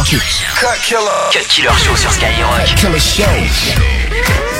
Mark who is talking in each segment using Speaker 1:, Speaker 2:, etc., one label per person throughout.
Speaker 1: Cut Killer.
Speaker 2: Cut Killer Show sur Skyrock.
Speaker 3: Cut Killer Show.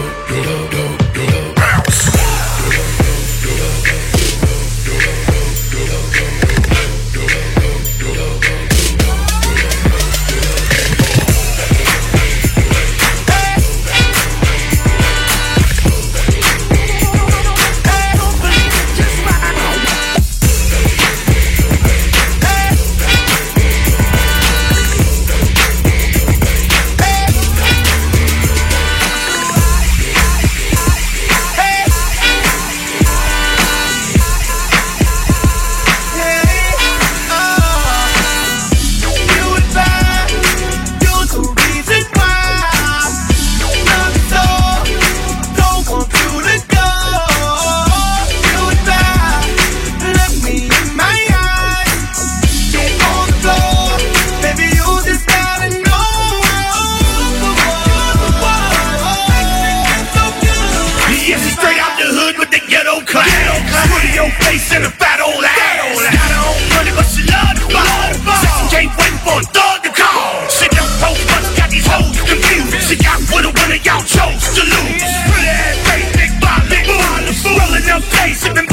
Speaker 4: Y'all chose to lose. Pretty ass big body, boobs. Rolling up face, sipping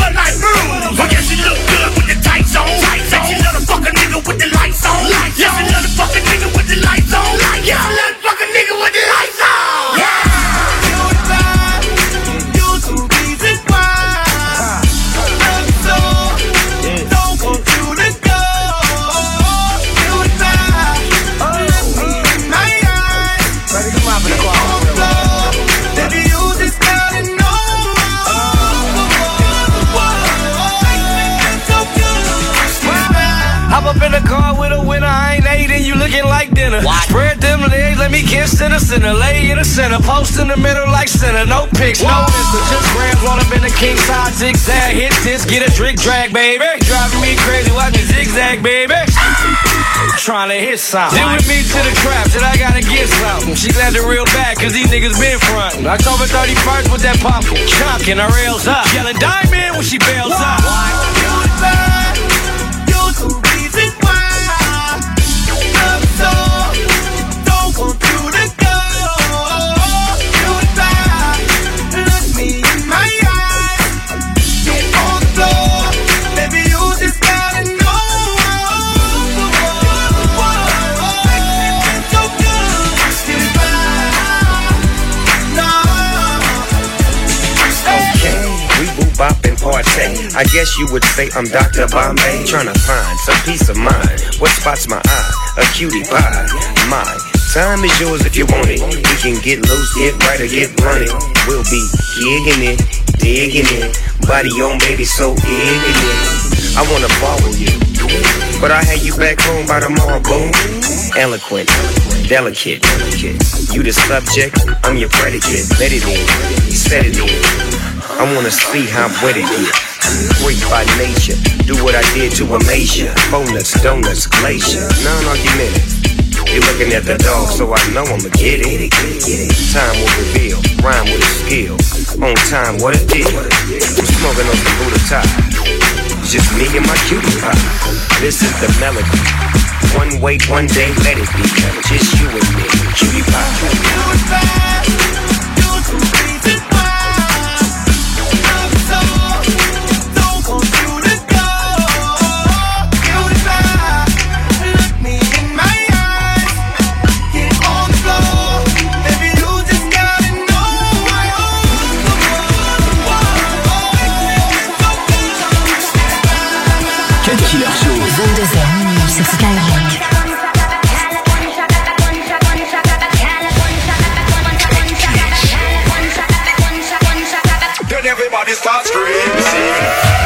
Speaker 1: in the middle like center. No pics, no insta, just grams roll up in the king side zigzag. Hit this, get a trick drag, baby. Driving me crazy, watch me zigzag, baby. Trying to hit something. Deal with me to the trap, till I gotta get something. She glad the real bad, cause these niggas been frontin'. October 31st with that pop, chunk and her rails up. Yelling diamond when she bails up.
Speaker 5: I guess you would say I'm Dr. Bombay. Trying to find some peace of mind. What spots my eye? A cutie pie. My time is yours if you want it. We can get loose, get right, or get running. We'll be digging it, digging it. Body on baby, so ignorant. I wanna borrow you. But I had you back home by tomorrow, marble. Eloquent, delicate. You the subject, I'm your predicate. Let it in, set it in. I wanna see how I'm wet it here. Great by nature, do what I did to Amasia. Bonus, donuts, glacier, non argument. You're looking at the dog, so I know I'ma get it. Time will reveal, rhyme with a skill. On time, what a deal. Smoking on the Buddha top. Just me and my cutie pie. This is the melody. One wait, one day, let it be. Just you and me, cutie pie.
Speaker 6: Cutie pie. this top stream.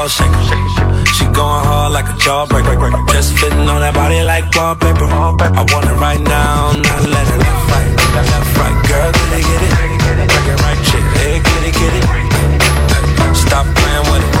Speaker 6: ball shaker. She going hard like a jawbreaker. Just fitting on that body like wallpaper. I want it right now, not let it left right, left right. Girl, get it, get it, break it right, chick, hey, get it, get it. Stop playing with it.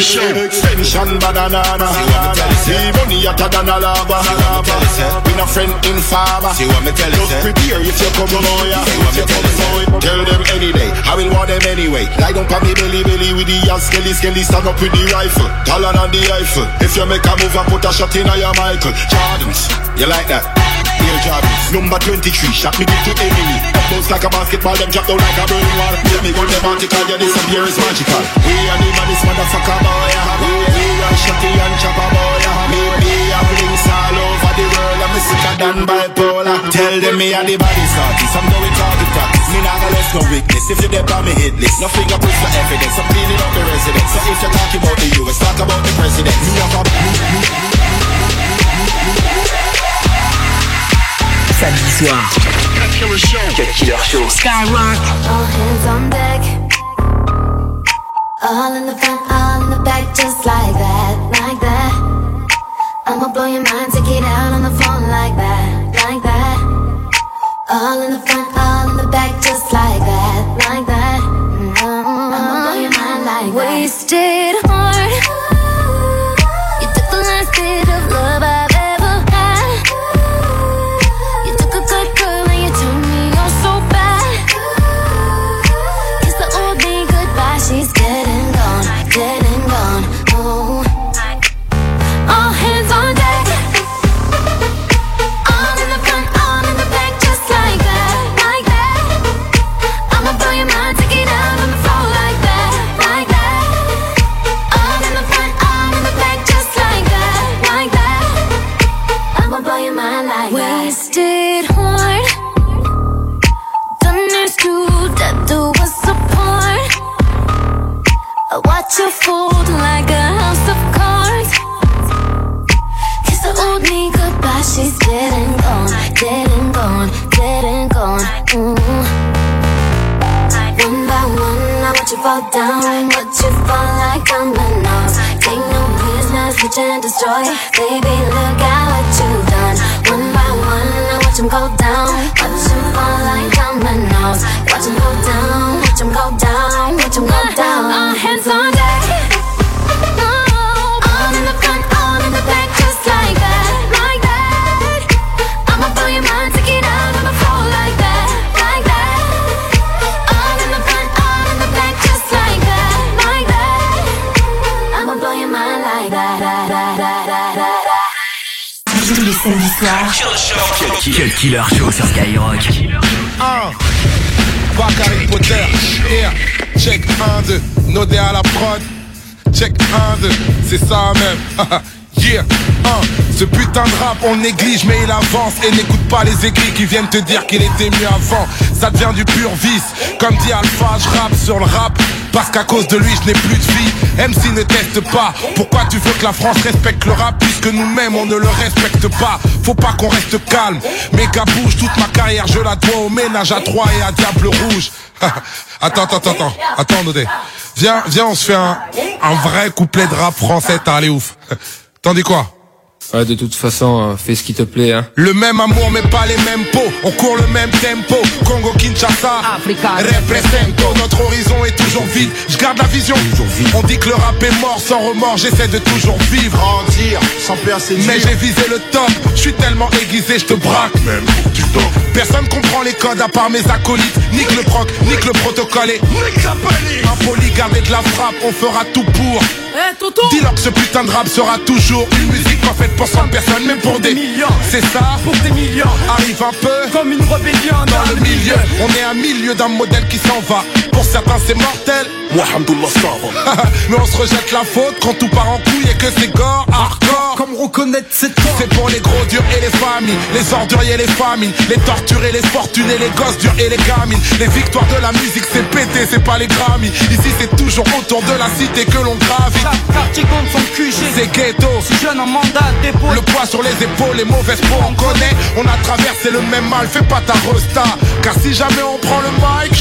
Speaker 7: Show.
Speaker 8: Extension banana. See money hotter than a lava. We no friend in farmer.
Speaker 9: See what me tell you,
Speaker 8: Just prepare if you come boy. If you come boy. Tell them any day. I will want them anyway. Lie down on me belly belly with the ass skelly skelly. Stand up with the rifle. Taller than the Eiffel. If you make a move and put a shot in your Michael. Jordans. You like that? Air Jordans. Number 23. Shot me give to enemy. Bounce like a basketball. Them drop down like a burning wall. Yeah, me gun them article. Yeah, this beer is magical. We are the maddest motherfucker boy. We, are shotty and chopper boy. Me, me have links all over the world. I'm sicker than bipolar. Tell them me and the body artist. I'm going target practice. Me not gonna left no weakness. If you dip on me hit list, no fingerprints for evidence. I'm cleaning up the residence. So if you're talking about the US, talk about the president. Me a
Speaker 2: Samedi soir. Cut Killer Show. Skyrock.
Speaker 10: All hands on deck. All in the front, all in the back, just like that, like that. I'ma blow your mind, take it out on the phone like that, like that. All in the front, all in the back, just like that,
Speaker 2: Cut Killer Show sur Skyrock.
Speaker 11: Un. Bac Harry Potter. Yeah. Check 1, 2. Nodé à la prod. Check 1, 2. C'est ça même. yeah. 1. Ce putain de rap, on néglige, mais il avance. Et n'écoute pas les écrits qui viennent te dire qu'il était mieux avant. Ça devient du pur vice. Comme dit Alpha, je rappe sur le rap. Parce qu'à cause de lui, je n'ai plus de vie. MC ne teste pas. Pourquoi tu veux que la France respecte le rap puisque nous-mêmes on ne le respecte pas? Faut pas qu'on reste calme. Méga bouge, toute ma carrière, je la dois au ménage à trois et à Diable Rouge. attends, attends, attends, attends, attends, Nodé. Viens, viens, on se fait un, un vrai couplet de rap français, t'as allé ouf. T'en dis quoi?
Speaker 12: Ouais, de toute façon, euh, fais ce qui te plaît, hein.
Speaker 11: Le même amour mais pas les mêmes pots On court le même tempo. Congo Kinshasa. Represento. Notre horizon est toujours vide. Je garde la vision. On dit que le rap est mort sans remords. J'essaie de toujours vivre.
Speaker 8: Grandir sans peur c'est
Speaker 11: Mais j'ai visé le top. Je suis tellement aiguisé je te braque. Même du top Personne comprend les codes à part mes acolytes. Nique le proc, nique le protocole et Impoli, garder de la frappe On fera tout pour. Dis-leur que ce putain de rap sera toujours Une musique pas faite pour 100 personnes Même pour des millions. C'est ça Pour des millions. Arrive un peu Comme une rébellion dans, le milieu. On est à milieu d'un modèle qui s'en va. Pour certains c'est mortel Mais on se rejette la faute Quand tout part en couille et que c'est gore Hardcore. Comme reconnaître c'est toi C'est pour les gros durs et les familles Les orduriers et les famines Les torturés, les fortunés, les gosses durs et les gamines. Les victoires de la musique c'est pété C'est pas les Grammy Ici c'est toujours autour de la cité que l'on gravit
Speaker 13: Chaque quartier compte son QG.
Speaker 11: C'est ghetto.
Speaker 13: Si jeune en mandat dépôt
Speaker 11: Le poids sur les épaules, les mauvaises peaux on connaît. On a traversé le même mal, fais pas ta resta. Car si jamais on prend le mic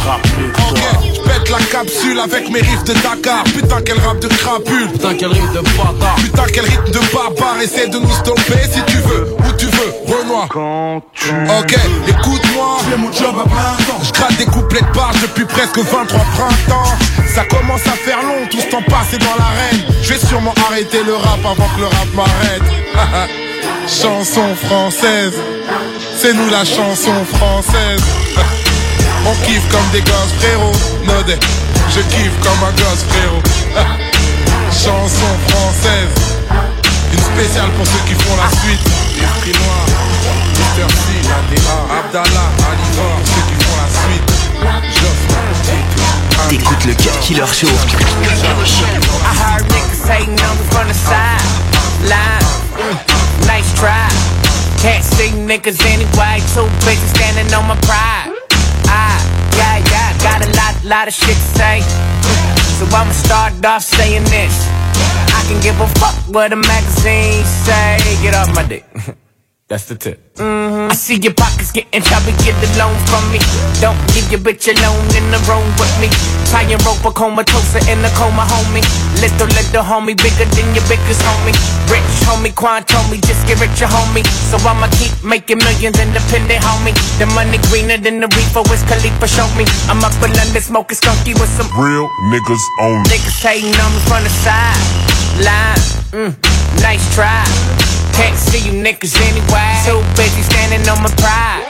Speaker 11: je pète la capsule avec mes riffs de Dakar Putain quel rap de crapule
Speaker 13: Putain quel rythme de bâtard
Speaker 11: Putain quel rythme de barbare Essaie de nous stopper si tu veux Où tu veux, Renoir moi. Ok, écoute-moi. Je gratte des couplets de barge depuis presque 23 printemps. Ça commence à faire long, tout ce temps passé dans l'arène. Je vais sûrement arrêter le rap avant que le rap m'arrête. chanson française, c'est nous la chanson française. On kiffe comme des gosses frérot, Nodé, je kiffe comme un gosse frérot. chanson française, une spéciale pour ceux qui font la suite. Esprit noir, Mr. C, ADA, Abdallah, Alivor, ceux qui font la suite.
Speaker 2: T'écoutes le Cut Killer Show.
Speaker 9: I heard niggas hating on me from the side. Line, nice try. Can't see niggas anyway. Two bitches standing on my pride. Ah, yeah, yeah, got a lot, lot of shit to say. So I'ma start off saying this. I can give a fuck what the magazine say. Get off my dick. That's the tip. I see your pockets getting chubby, get the loan from me. Don't leave your bitch alone in the room with me. Try and rope a comatose in the coma, homie. Little, little homie, bigger than your biggest homie. Rich homie, Quan told me, just get richer, homie. So I'ma keep making millions independent, homie. The money greener than the reefer, Wiz Khalifa show me. I'm up in London smoking skunky with some
Speaker 14: Real niggas only.
Speaker 9: Niggas hating on me from the side. Line, mm, nice try. Can't see you niggas anyway. Too busy standing on my pride.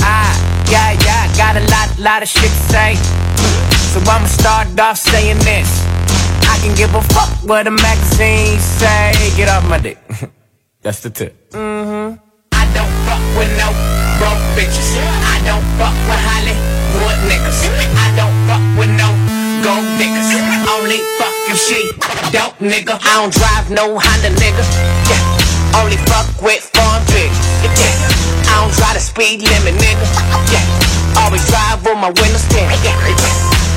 Speaker 9: Ah, yeah, yeah, got a lot, lot of shit to say. So I'ma start off saying this. I can give a fuck what the magazines say. Get off my dick. That's the tip. Mm-hmm. I don't fuck with no broke bitches. I don't fuck with Hollywood niggas. I don't fuck with no gold diggers. Only fuck if she dope nigga. I don't drive no Honda nigga. Yeah. Only fuck with. I don't drive the speed limit nigga. Yeah. Always drive with my windows down. Yeah.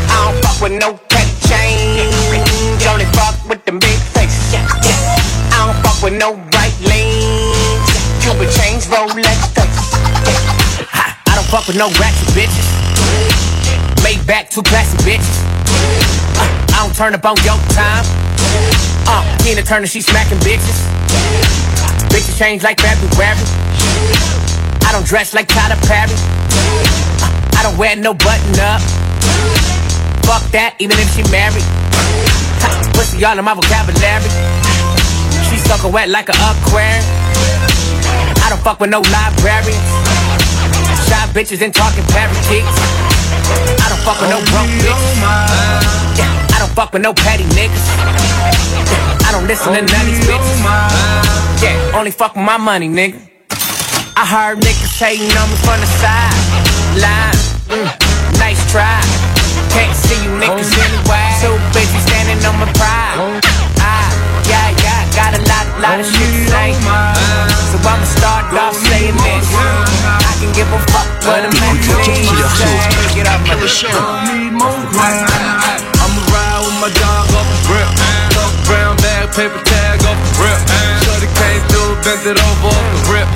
Speaker 9: I don't fuck with no petty change. Only fuck with them big faces. Yeah. Yeah. I don't fuck with no bright lanes. Cuban chains, Rolex faces. Yeah. I don't fuck with no ratchet bitches. Made back two classy bitches. Uh, I don't turn up on your time. Uh, Tina Turner, she smacking bitches. Bitches change like February. I don't dress like Tyler Perry. I don't wear no button up. Fuck that, even if she married. Pussy all in my vocabulary. She soaking wet like an aquarium. I don't fuck with no librarians. Shy bitches and talking parakeets. I don't fuck with no broke bitches. Yeah, I don't fuck with no petty niggas. Yeah, I don't listen to none of these bitches. Yeah, only fuck with my money, nigga. I heard niggas hating on me from the side. Line, mm, nice try. Can't see you niggas anyway. Too busy standing on my pride. Ah, yeah, yeah, got a lot, lot of shit to say. So I'ma start off saying this. I can give a fuck what a man say. Get off my
Speaker 15: I'ma ride with my dog off the rip. Brown bag, paper tag off the rip. Shorty came through, bent it over off the rip.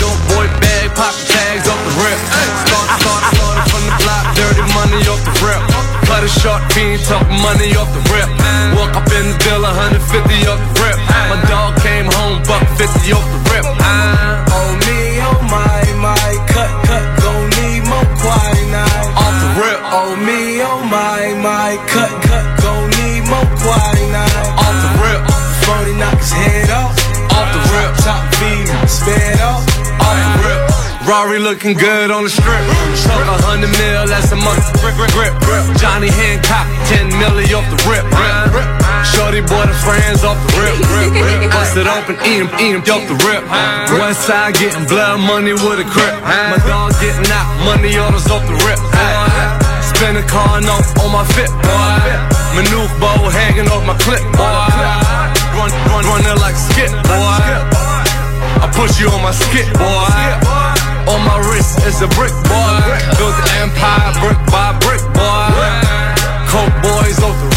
Speaker 15: Don't boy bag, pop the tags off the rip. Start, start, started from the block, dirty money off the rip. Cut a short fiend, talk money off the rip. Walk up in the bill, 150 off the rip. My dog came home, buck 50 off the rip. Uh, oh me, oh my, my, cut, cut, gon' need more quinine. Off the rip. Oh me, oh my, my, cut, cut, gon' need more quinine. Off the rip. 40 knock his head off. V, sped off. Off the rip. Rory looking good on the strip. Struck a hundred mil, that's a month. Grip, grip, grip, grip. Johnny Hancock, 10 milli off the rip. rip. Shorty boy the friends off the rip. rip. Bust it open, eat him, eat him, off the rip. West side getting blood money with a grip. My dog getting out, money orders off the rip. Spin a car note on my fit, boy. Maneuver bow hanging off my clip, boy. Run, run, run it like skip, boy. I push you on my skip, boy. On my wrist is a brick, boy. Built the empire brick by brick, boy. Coke boys off the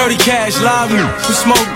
Speaker 13: Dirty cash, me, we smoke,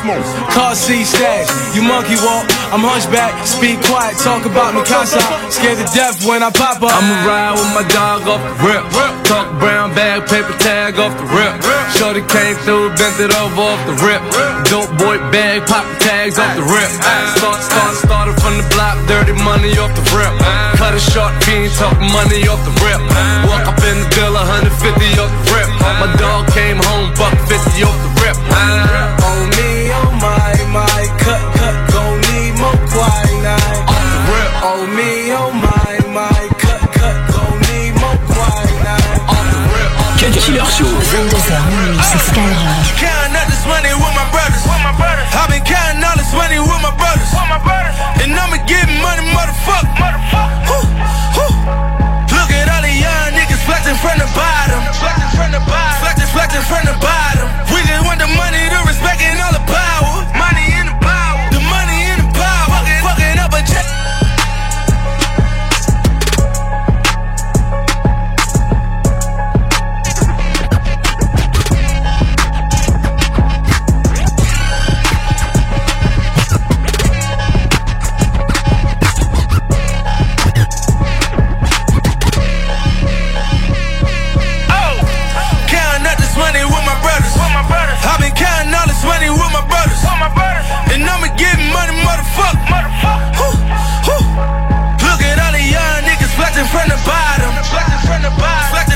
Speaker 13: car seat stash. You monkey walk, I'm hunchback, speak quiet, talk about me casa. Scared to death when I pop up.
Speaker 15: I'ma ride with my dog off the rip. Talk brown bag, paper tag off the rip. Shorty came through, bent it over off the rip. Dope boy bag, pop the tags off the rip. Start, start, started from the block, dirty money off the rip. Cut a short fiend, talk money off the rip. Walk up in the bill, 150 off the rip. My dog came home, buck 50 off the rip.
Speaker 13: On me, oh my, my, cut, cut, gon' need more quinine.
Speaker 15: Off the rip.
Speaker 13: On me, oh my, my, cut, cut, gon' need more quinine.
Speaker 15: Off the rip.
Speaker 2: Cut Killer Show.
Speaker 16: 22h minuit sur Skyrock.
Speaker 4: Counting up this money with my brothers. I've been counting all this money with my brothers. And I'ma get money, motherfucker. Whew, whew. Look at all the young niggas flexing from the bottom. Flexing from the bottom. Flexing, flexing from the bottom. We just want the money, the respect, and all the power.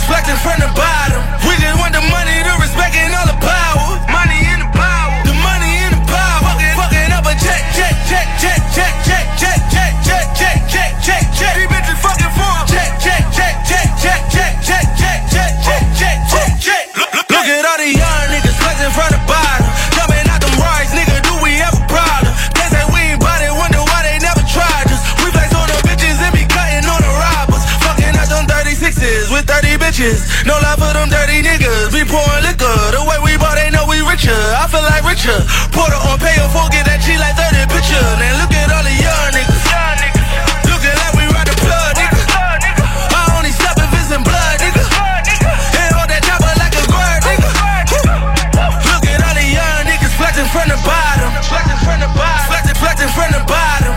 Speaker 4: reflecting from the bottom. We just want the money, the respect, and all the power. Money in the power. The money in the power. Fucking, fucking up a check, check, check, check, check, check. Bitches. No love for them dirty niggas. We pouring liquor. The way we bought, they know we richer. I feel like richer. Porter on pay or get that G like 30 picture. Now look at all the young niggas. Looking like we ride the plug. I only in blood. And hold that like a guard. Look at all the young niggas flexing from the bottom. Flexing from bottom. Flexing, flexing from the bottom.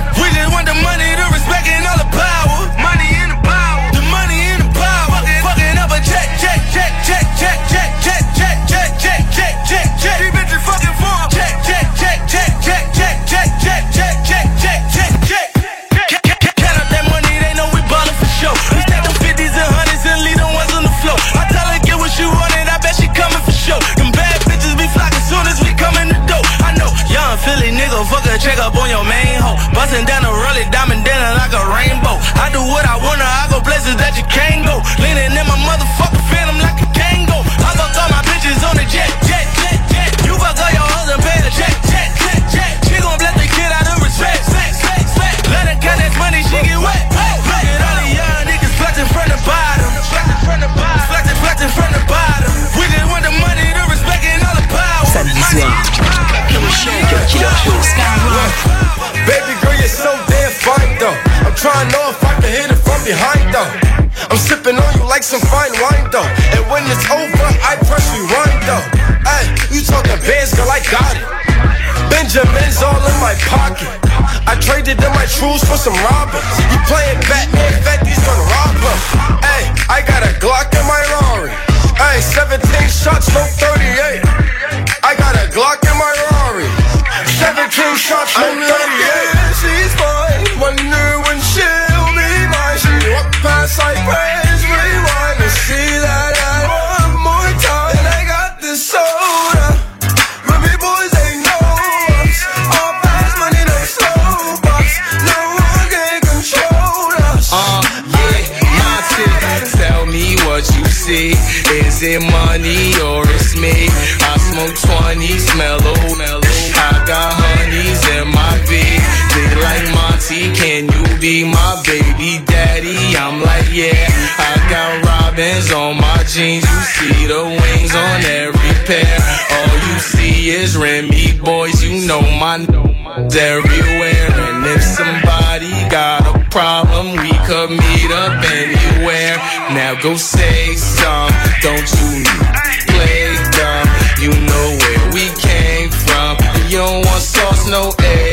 Speaker 17: Some fine wine though. And when it's over, I press rewind though. Hey, you talking bands, girl, I got it. Benjamin's all in my pocket. I traded in my trues for some Robin's. You playing Batman, Fetty's gonna rob him. Hey, I got a Glock in my Rari. Hey, 17 shots, no 38. I got a Glock in my Rari. 17 shots, no 38.
Speaker 15: 20, mellow. I got honeys in my V. They like Monty, can you be my baby daddy? I'm like, yeah. I got robins on my jeans. You see the wings on every pair. All you see is Remy boys. You know my n- everywhere. And if somebody got a problem, we could meet up anywhere. Now go say some, don't you
Speaker 18: no A1.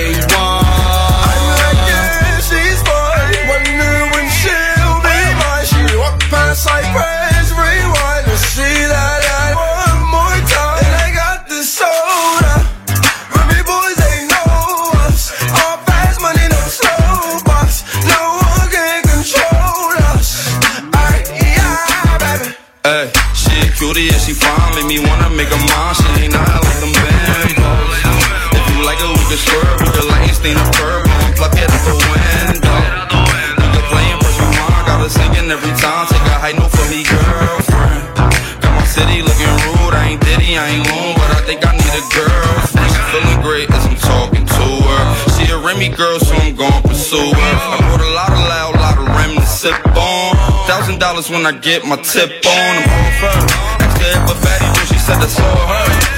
Speaker 18: I'm
Speaker 4: pursue her. I bought a lot of loud, lot of Rem to sip on. Thousand dollars when I get my tip on. I'm all for her if a fatty when she said that's all her.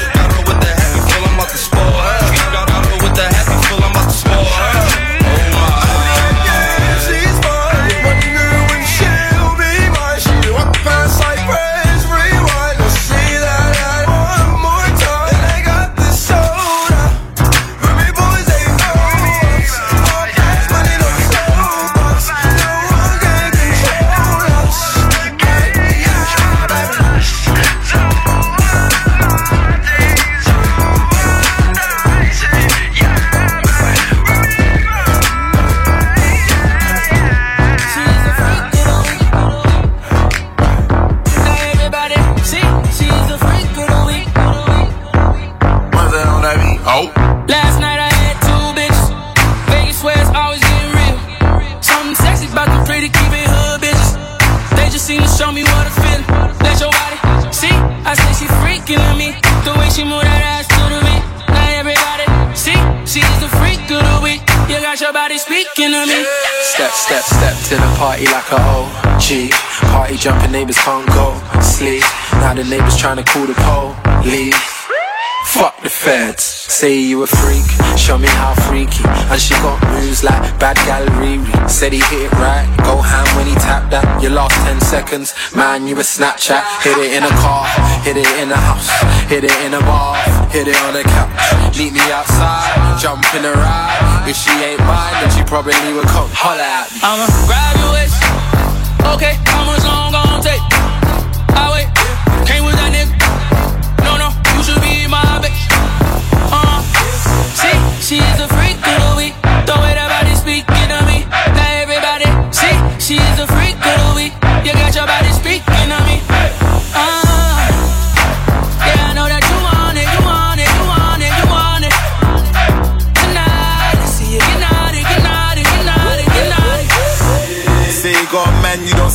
Speaker 19: Party like a OG. Party jumping, neighbors can't go sleep. Now the neighbors trying to call the police. Fuck the feds. Say you a freak, show me how freaky. And she got moves like bad gal Riri. Said he hit it right, go ham when he tapped that. Your last 10 seconds, man, you a Snapchat. Hit it in a car, hit it in a house, hit it in a bar, hit it on the couch. Meet me outside, jump in a ride. If she ain't mine, then she probably would come holler at me.
Speaker 20: I'ma grab your waist. Okay, how much long gon' take? I wait. Came with that nigga. No, no, you should be my bitch. Uh, see, she's a freak of the week. The way that body speaking to me. Now everybody, see, she's a freak of the week. You got your body speaking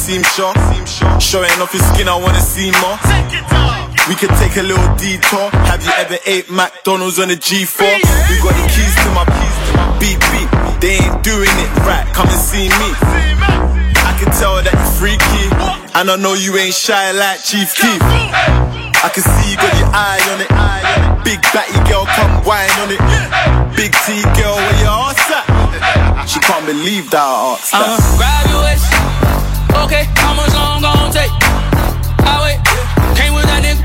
Speaker 18: seem sure. Showing off your skin, I wanna see more. We could take a little detour. Have you ever ate McDonald's on a G4? We got the keys to my keys to my beep beep. They ain't doing it right. Come and see me. I can tell that you're freaky, and I know you ain't shy like Chief Keef. I can see you got your eye on it. Big batty girl, come whine on it. Big T girl, where your ass at? She can't believe that I asked
Speaker 20: I'ma grab your waist. Okay, how much long gon' take? I wait. Came with that nigga.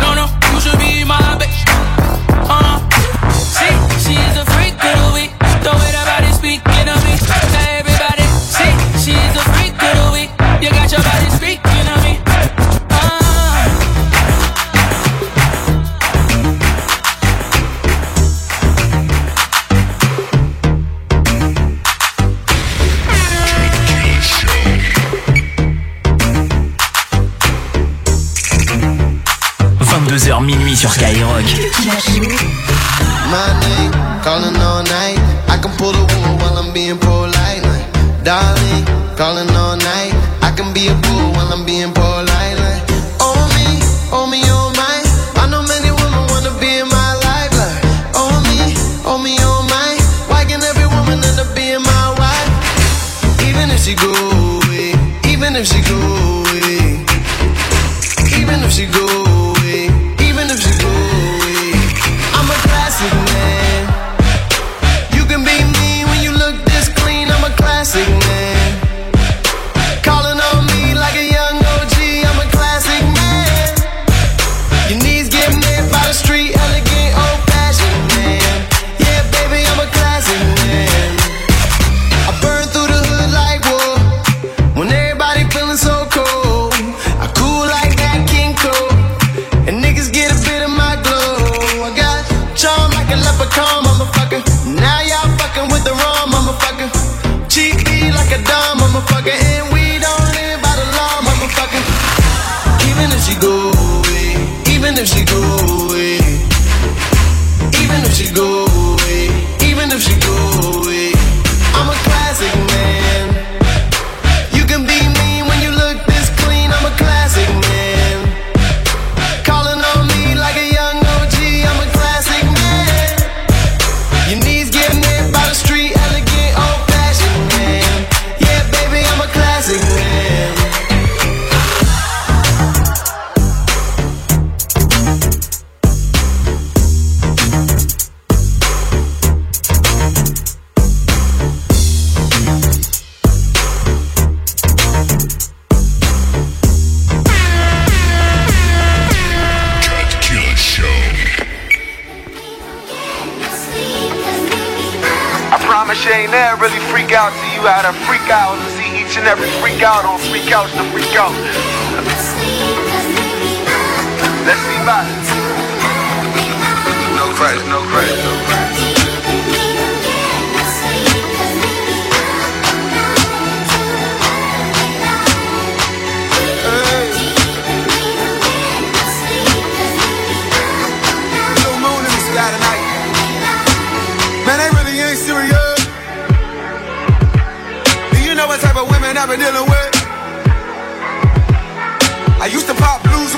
Speaker 20: No, no, you should be my bitch. Uh, huh. see, she's a freak of the week.
Speaker 1: The
Speaker 17: way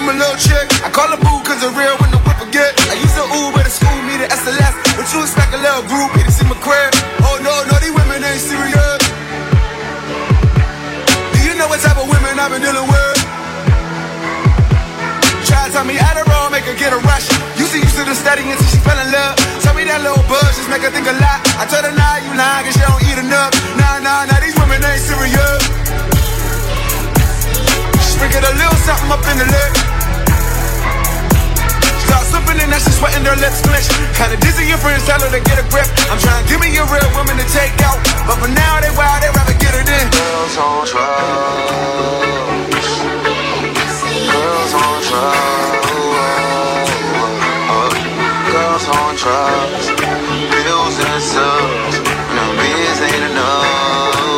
Speaker 17: blues with little chick. I call her boo cause it's real when the whip forget. I used to Uber to school, meet at SLS. But you expect a little group to see my crib. Oh no, no, these women ain't serious. Do you know what type of women I've been dealing with? Try to tell me Adderall, make her get a rush. You see, used to the study until she fell in love. Tell me that little buzz just make her think a lot. I told her, nah, you lying, cause she don't eat enough. Nah, nah, nah, these women ain't serious. Sprinkle a little something up in the lip. Start slipping and now she's sweating her lips clench. Kinda dizzy, your friends tell her to get a grip. I'm trying to give me a real woman to take out. But for now, they wild, they rather get it in.
Speaker 21: Girls on drugs. Girls on drugs. Girls on drugs. Pills and subs. No biz ain't enough.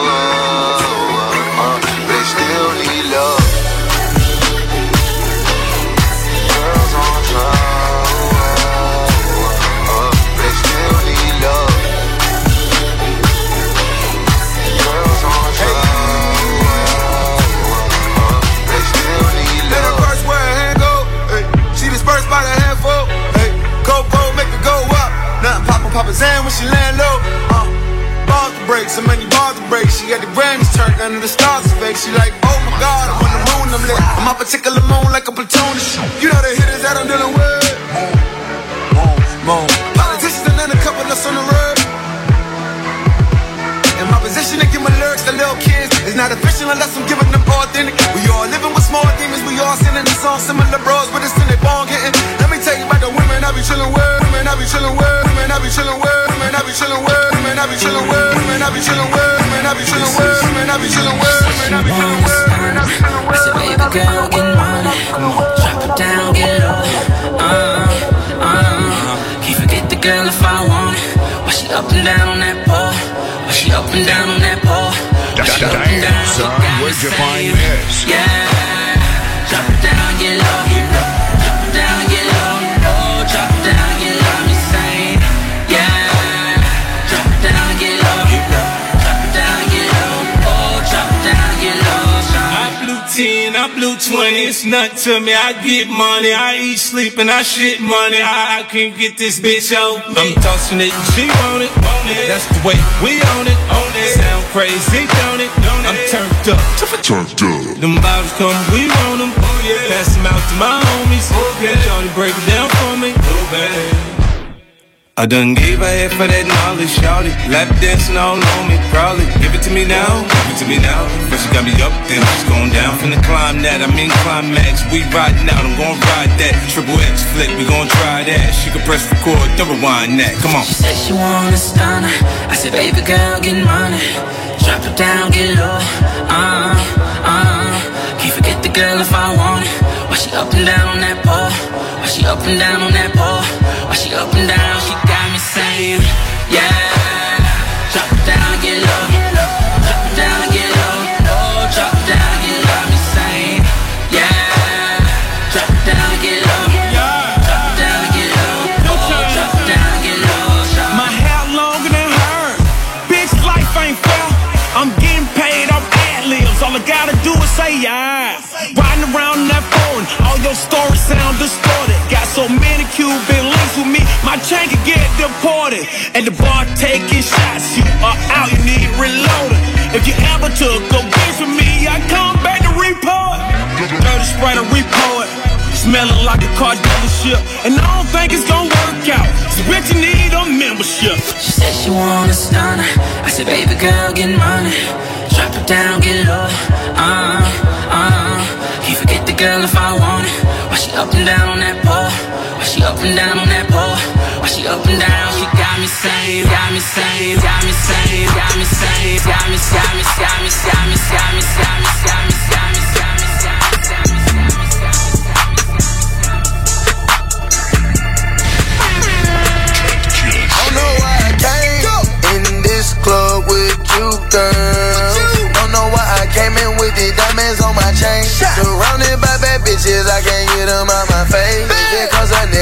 Speaker 17: Zan when she land low. Uh, bars to break, so many bars to break. She got the Grammys turned under the stars is fake. She like, oh my God, I'm on the moon, I'm lit. I'm my particular moon like a platoon. You know the hitters that I'm dealing with. Politicians and then a couple us on the road. In my position to give my lyrics to little kids It's not official unless I'm giving them authentic We all living with small demons, we all singing the song Similar bros, but it's in their bone getting I be chillin' with Women I be chillin' with Women I be chillin' with Women I be chillin' with Women I be chillin' with Women I be chillin' with Women I be chillin' with Women I be chillin' with Women I be chillin' with Women I be chillin' with
Speaker 20: I said, baby girl, get money. Come on, drop it down, get low. Uh, uh, can't forget the girl if I want it. Why she up and down on that pole? Why she up and down on that pole? Why she up and down?
Speaker 14: Damn, son, where'd you find this?
Speaker 20: Yeah, drop it down, get low.
Speaker 13: 10, I blew 20, it's nothing to me. I get money, I eat, sleep, and I shit money. I, I can't get this bitch out. I'm tossing it, she want it, want it. That's the way we own it, own it. Sound crazy, don't it? I'm turned up,
Speaker 14: Turned up.
Speaker 13: them bottles come, we want them. Oh, Pass them out to my homies. Oh, Shorty break it down for me. Oh, I done gave her head for that knowledge, shawty. Lap dancing all on me, probably. Give it to me now, give it to me now. First she got me up, then she's going down. Finna climb that, I'm in climax. We riding out, I'm gonna ride that. Triple X flip, we gon' try that. She can press record, then rewind that. Come on.
Speaker 20: She said she want a stunner. I said, baby girl, get money. Drop it down, get low. Uh, uh. Can't forget the girl if I want it. Why she up and down on that pole? Why she up and down on that pole? Why she up and down? She got me saying. insane. Yeah, drop down, get low. Drop down, get low. Oh, drop down, get low. I'm insane. Yeah, drop down, get low. Drop down, get low. Oh, drop down, get low.
Speaker 4: My hair longer than her. Bitch, life ain't fair. I'm getting paid off ad libs. All I gotta do is say yeah. Riding around that phone, all your stories sound distorted. Got so many Cuban links with me, my chain could get deported. At the bar taking shots, you are out, you need reloaded. If you ever took a beef with me, I come back to report. Dirty sprite and repo it. Smelling like a car dealership, and I don't think it's gonna work out. So, bitch, you need a membership.
Speaker 20: She said she want a stunner. I said, baby girl, get money. Drop it down, get low. Uh, uh. Can't forget the girl if I want it. Why she up and down on that pole? Why she up and down on that pole? Why she up and down? She got me saying, got me saying, got me saying, got me saying, got me, got me, got me, got me, got me, got me, got me, got me, got me.
Speaker 1: Club with you, girl. Don't know why I came in with the diamonds on my chain. Surrounded by bad bitches, I can't get them out my face. A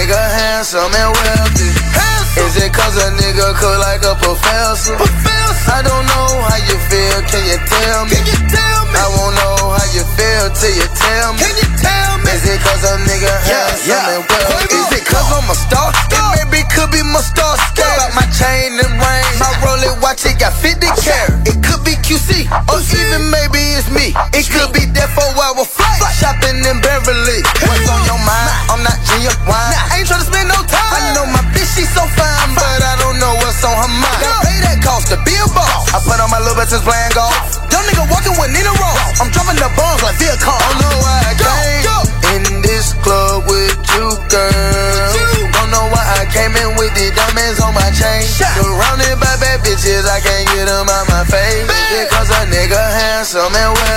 Speaker 1: nigga handsome and wealthy? Handsome. Is it cause a nigga cook like a professor? professor? I don't know how you feel, can you tell me? Can you tell me? I won't know how you feel till you tell me. Can you tell me? Is it cause a nigga handsome and wealthy? Is it cause I'm a star? It maybe could be my star star. Got my chain and ring. My Rolex watch, it got 50 carat. It could be QC, or even maybe it's me. It could be that four hour flight. Shopping in Beverly. What's on your mind? I'm not genuine. I ain't tryna spend no time. I know my bitch, she so fine, but I don't know what's on her mind. Now pay that cost to be a boss. I put on my little bitches playing golf. Young nigga walking with Nina Ross. I'm dropping the bombs like Viacom. Oh, don't know why I came in this club with you, girl. Don't know why I came in with the diamonds on my chain. Surrounded by bad bitches, I can't get them out my face. Because a nigga handsome and wealthy.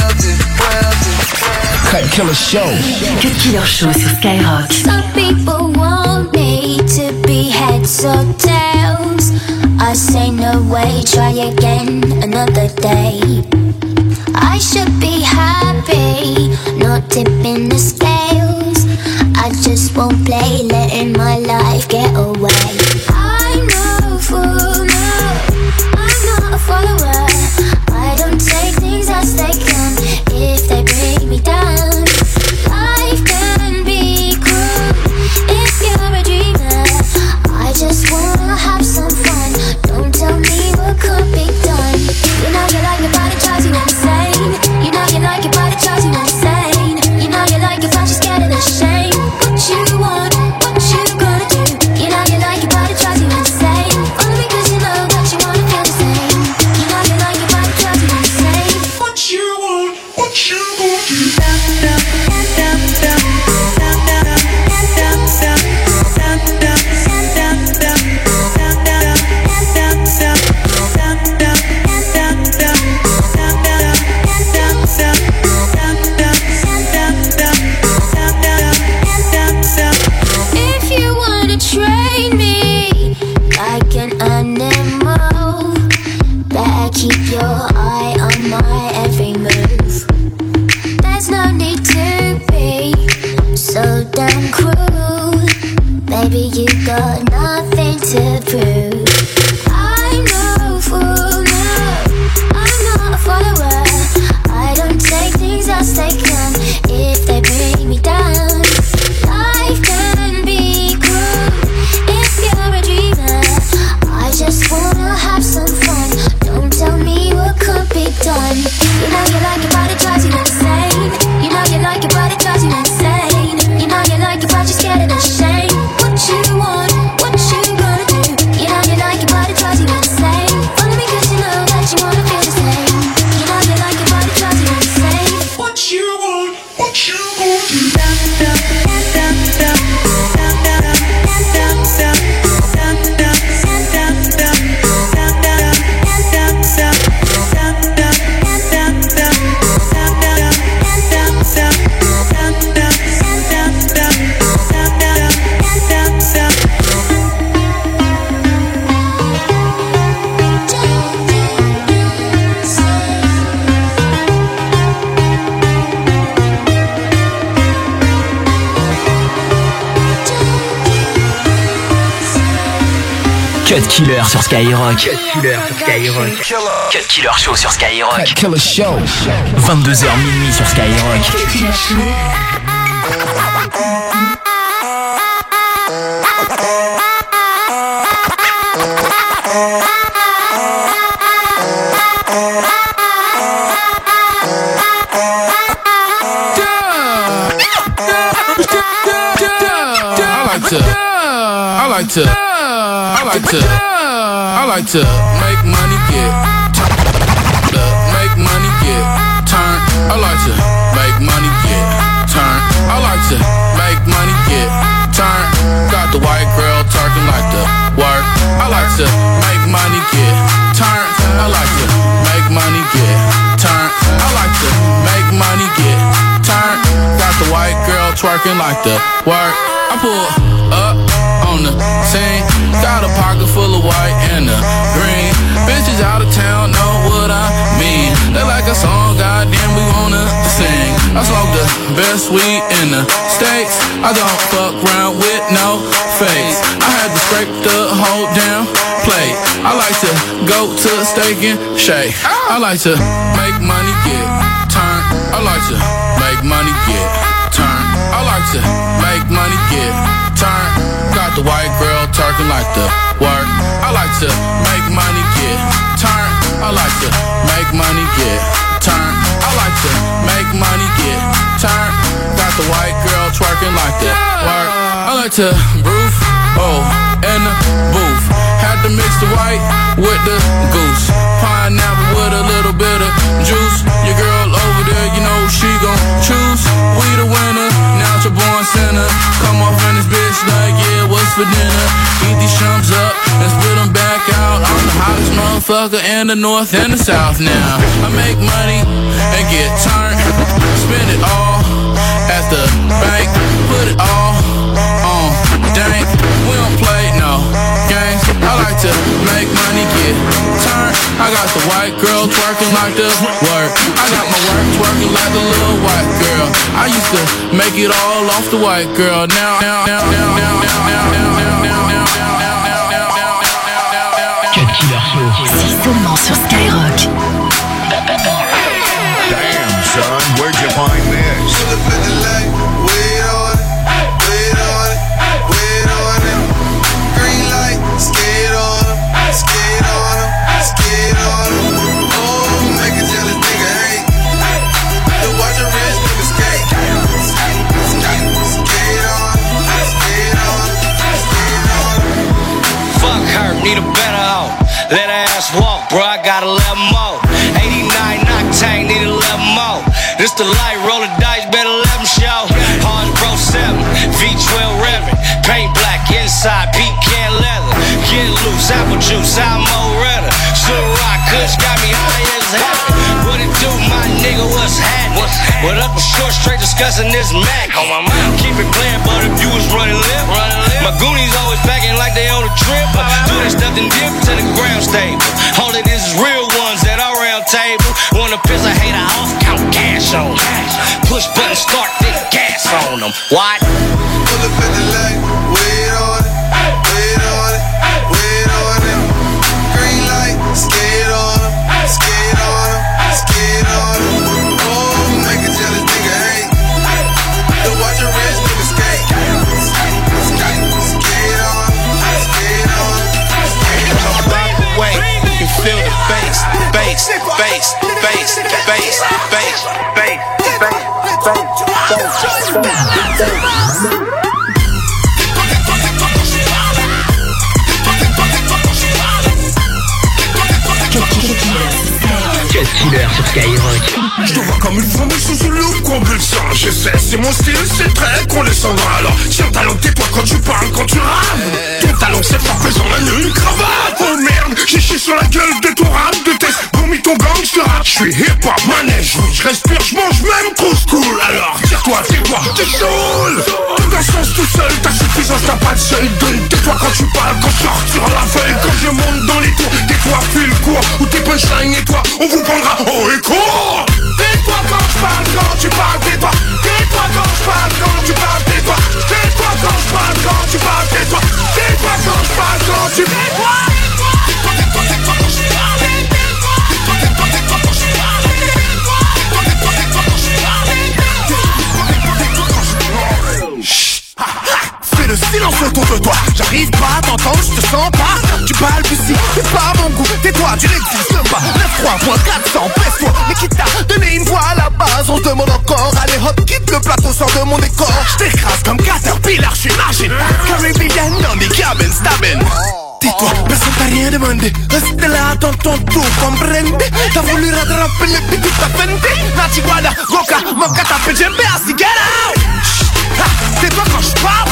Speaker 2: Cut Killer Show.
Speaker 16: Cut Killer Show sur Skyrock.
Speaker 10: Some people want me to be heads or tails. I say no way, try again another day. I should be happy, not tipping the scales. I just won't play, letting my life get
Speaker 2: Killer sur Skyrock. Cut Killer sur Skyrock. Cut Killer Show sur Skyrock. Cut Killer Show. 22h minuit sur Skyrock.
Speaker 22: Like to, I like to make money get turn, make money get turn. I like to make money get turn. I like to make money get turn. Got the white girl talking like the work. I like to make money get turn. I like to make money get turn. I like to make money get turn. Got the white girl twerking like the work. I pull up the scene. Got a pocket full of white and the green. Bitches out of town know what I mean. They like a song, goddamn, we wanna sing. I smoke the best weed in the States. I don't fuck around with no face. I had to scrape the whole damn plate. I like to go to steak and shake. I like to make money get turn. I like to make money get turn. I like to make money get turn. Got the white girl talking like the work. I like to make money get turn. I like to make money get turn. I like to make money get turn. Got the white girl twerking like the work. I like to roof, oh, in the booth. Had to mix the white with the goose. Pineapple with a little bit of juice. Your girl you know she gon' choose. We the winner, now you're born sinner. Come off in this bitch like, yeah, what's for dinner? Eat these chumps up and spit them back out. I'm the hottest motherfucker in the north and the south now. I make money and get turned. Spend it all at the bank. Put it all to make money get turned. I got the white girl twerking like the work. I got my work twerking like the little white girl. I used to make it all off the white girl. Now, now, now, now, now, now, now, now, now, now, now,
Speaker 2: Cut Killer Show.
Speaker 23: C'est seulement sur Skyrock.
Speaker 17: Damn, son, where'd you find this?
Speaker 24: A better hoe. Let her ass walk, bro. I gotta 11 more. 89 octane, need to 11 more. This the light, roll the dice, better let 'em show. Hard Pro 7, V12 revving. Paint black inside, pecan leather. Get loose, apple juice, I'm more redder. Ciroc, Kush got me high as heaven. What it do, my nigga, what's happening? What up, a short straight discussing this Mac. On my mind, keep it playing, but if you was running lip, my Goonies always packing like they on a trip. Do this stuff and dip to the ground stable. All it is is real ones at our round table. Wanna piss a hater off, count cash on. Push button, start, then gas on them. What?
Speaker 25: Bass, bass, bass, bass, bass,
Speaker 2: Cut Killer sur Skyrock.
Speaker 14: Je te vois comme une fourmi sous une loupe qu'on bulle sang Je sais, c'est mon style, c'est très condescendant. Alors, tiens talon, tais-toi quand tu parles, quand tu rames. Ton talon, c'est pas faisant la une cravate. Oh merde, j'ai chié sur la gueule de ton rap de test Vomis ton gang, je te rate, je suis hip-hop, manège Oui, je respire, je mange même trop cool Alors, tire-toi, tais-toi, t'es saoul Tout ta chance tout seul, ta suffisance, t'as pas de seuil Donne, tais-toi quand tu parles, quand je sors sur la feuille. Quand je monte dans les tours, tais-toi, file court Ou tes punchlines et toi, on vous prendra et court Tais-toi quand je parle, quand tu parles, tais-toi. Tais-toi quand je parle, quand tu parles, tais-toi. Tais-toi quand je parle, quand tu parles, tais-toi. Tais-toi quand je parle, quand tu tais-toi le silence autour de toi. J'arrive pas à t'entendre, je te sens pas.
Speaker 26: Tu balbuties, c'est pas mon goût. Tais-toi, tu n'existes pas. 9.3.400, baisse-toi Mais qui t'a donné une voix à la base? On se demande encore, allez hop, quitte le plateau, sors de mon décor. Je t'écrase comme Caterpillar, je suis machine. Caribbean, on est cabin, stabbing Tais-toi, personne t'a rien demandé. Reste là, attends ton tour, comprende T'as voulu rattraper le petit tapende La chiguada, goka, moka, tapé, j'aime bien, si get out ah, Tais-toi quand je parle.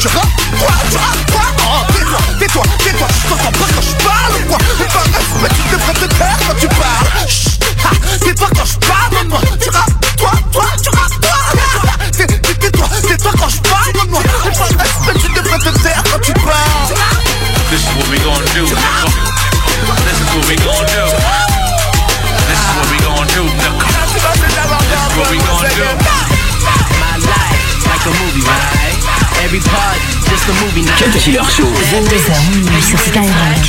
Speaker 26: Tu rates quoi, tu quoi. Oh, Tais-toi, tais-toi, tais-toi Je t'entends pas quand je parle. Ou quoi Mais par respect, tu devrais te taire quand tu parles. Chut, ah, Tais-toi quand je parle, moi Tu toi, toi, tu toi. Tais- tais- Tais-toi, tais-toi quand je parle, moi Mais par respect, tu devrais te taire quand tu parles.
Speaker 25: This is what we gonna do. This is what we gonna do.
Speaker 27: Cut Killer Show.
Speaker 23: 22h minuit sur Skyrock.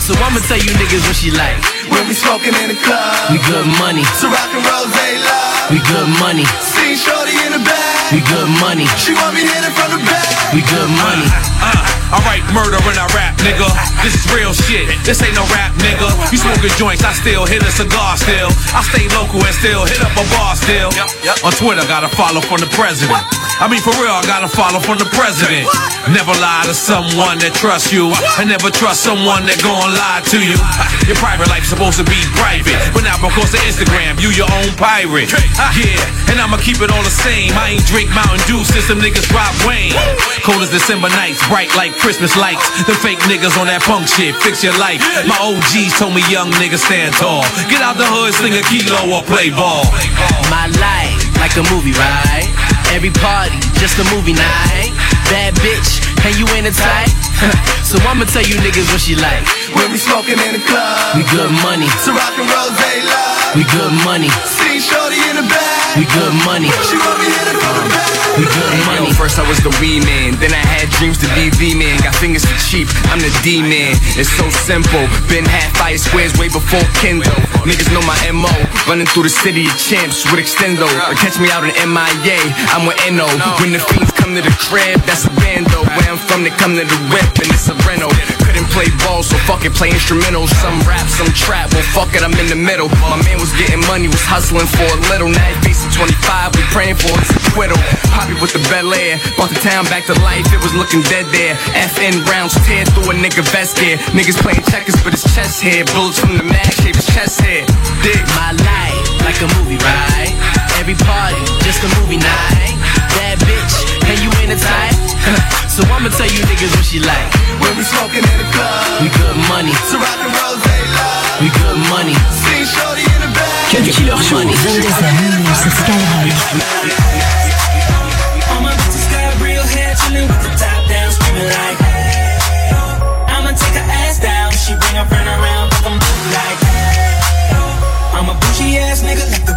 Speaker 9: So I'ma tell you niggas what she like.
Speaker 17: When we smoking in the club,
Speaker 9: We good money.
Speaker 17: so rock and rose love.
Speaker 9: We good money.
Speaker 17: See shorty in the back,
Speaker 9: We good money.
Speaker 17: she want me hit it from the back.
Speaker 9: We good money.
Speaker 25: Uh, alright, murder when I rap, nigga. This is real shit. This ain't no rap, nigga. You smoking joints, I still hit a cigar still. I stay local and still hit up a bar still. On Twitter, gotta follow from the president. I mean, for real, I gotta follow from the president. Never lie to someone that trusts you. And never trust someone that gon' lie to you. Your private life's supposed to be private. But now, because of Instagram, you your own pirate. Yeah, and I'ma keep it all the same. I ain't drink Mountain Dew since them niggas drop Wayne. Cold as December nights, bright like Christmas lights. The fake niggas on that punk shit, fix your life. My OGs told me young niggas stand tall. Get out the hood, sling a kilo or play ball.
Speaker 9: My life, like a movie, right? Every party, just a movie night. Bad bitch, and you in a tight. so I'ma tell you niggas what she like.
Speaker 17: When we smoking in the club,
Speaker 9: We good money.
Speaker 17: so rock and rose love.
Speaker 9: We good money.
Speaker 17: See shorty in the back,
Speaker 9: We good money.
Speaker 17: she want me hit it from the back.
Speaker 9: We good money.
Speaker 28: Yo, first I was the wee man, then I had dreams to be the man. Got fingers for cheap, I'm the D man. It's so simple. Been half fire squares way before Kindle. Niggas know my MO. Running through the city of champs with extendo. Or catch me out in MIA, I'm with NO. When the fiends come to the crib, that's a bando. Where I'm from, they come to the whip, and it's a reno. Couldn't play ball, so fuck it, play instrumentals. Some rap, some trap, well fuck it, I'm in the middle. My man was getting money, was hustling for a little. Now he facing 25, we praying for his acquittal. Poppy with the Bel Air, brought the town back to life, it was looking dead there. FN rounds tear through a nigga vest gear. Niggas playing checkers, but his chest hair. Bullets from the mag shape his chest hair. Dick.
Speaker 9: My life, like a movie, right? Every party, just a movie night. Bad bitch, and you in a tight. So I'ma tell you niggas what she like.
Speaker 17: When we smoking in the club,
Speaker 9: We good money.
Speaker 17: so rock and rose love.
Speaker 9: We good money.
Speaker 17: See shorty in the back,
Speaker 27: Cut Killer Show.
Speaker 23: 22h sur Skyrock.
Speaker 29: All my bitches got real hair, chillin' with the top down, screaming like. I'ma take her ass down, she bring her friend around, fuck 'em both like, hey. I'm a bougie ass nigga, like the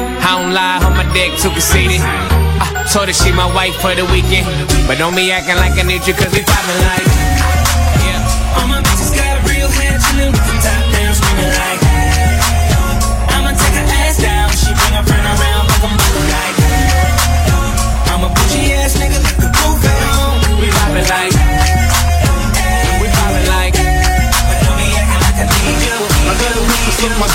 Speaker 9: I don't lie, on my dick too conceited. I told her she my wife for the weekend. But don't be acting like I need you, cause we poppin' like.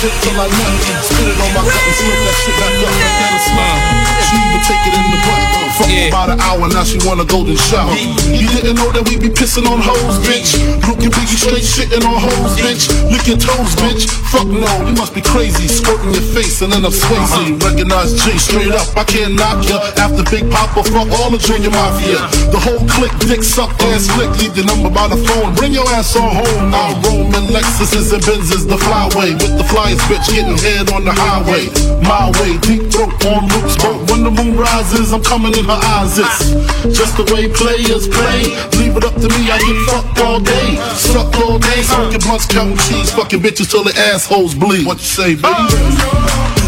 Speaker 16: Weakness on my dick till I nut. Spit it on my gut and slip that shit back up. I got a smile. She even take it in the butt. Fuck
Speaker 25: Yeah.
Speaker 16: About an hour now she want a golden shower. You didn't know that we be pissing on hoes, bitch. And Biggie straight shitting on hoes, bitch. Lick your toes, bitch. Fuck no, you must be crazy. Squirting your face and then I'm Swayze. Uh-huh. Recognize G straight up. I can't knock ya. After Big Papa, fuck all the junior mafia. The whole clique, dick suck ass flick. Leave the number by the phone. Bring your ass on home. Now Roman Lexuses and Benzes, the flyway. With the flyest bitch getting head on the highway. My way, deep throat on loops. But when the moon rises, I'm coming in her eyes. It's just the way players play. Leave it up to me, I get fucked all day. Suck all day, smoking blunts, counting cheese, fucking bitches till the assholes bleed. What you say, baby?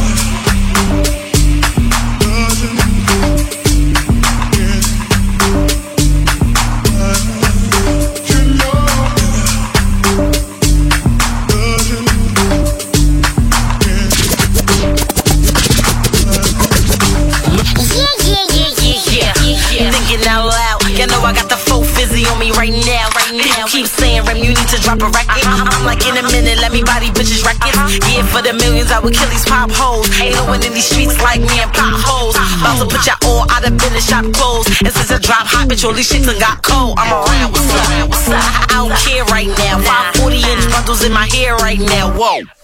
Speaker 30: Drop a racket. I'm like in a minute, let me body bitches rackets. Yeah, for the millions, I would kill these pop hoes. Ain't no one in these streets like me and pop hoes. About to put y'all all out of business, shop clothes. And since I drop hot, bitch, all these shits done got cold. I'm around, what's up? What's up? I don't care right now. 540 inch bundles in my hair right now. Whoa.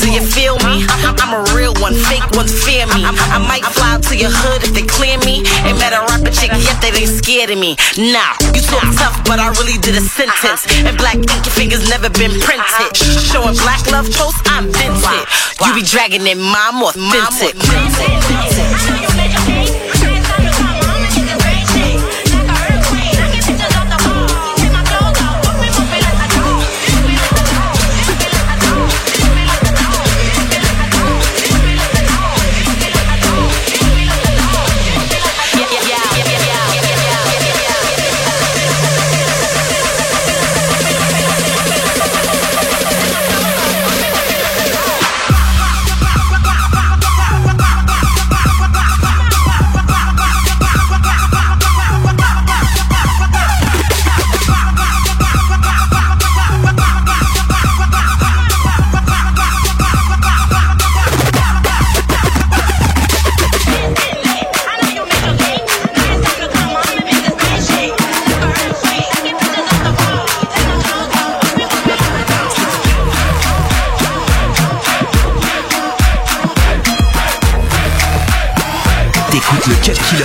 Speaker 30: Do you feel me? I'm a real one, fake ones fear me. I might fly to your hood if they clear me. Ain't met a rapper chick yet that ain't scared of me. Nah, you talk tough, but I really did a sentence. And black ink, your fingers never been printed. Showing black love posts, I'm vintage. You be dragging it, mom authentic.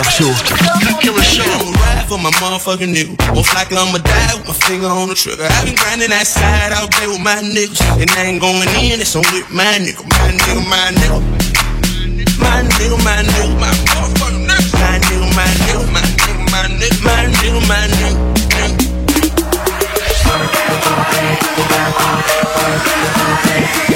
Speaker 2: Show.
Speaker 4: for my motherfucking nigga. Most likely I'ma die with my finger on the trigger. i been grinding that side all day with my niggas. And I ain't going in, it's only my nigga, my nigga, my nigga. My nigga, my nigga, my motherfucking nigga. My nigga, my nigga, my nigga, my nigga, my nigga, my nigga. My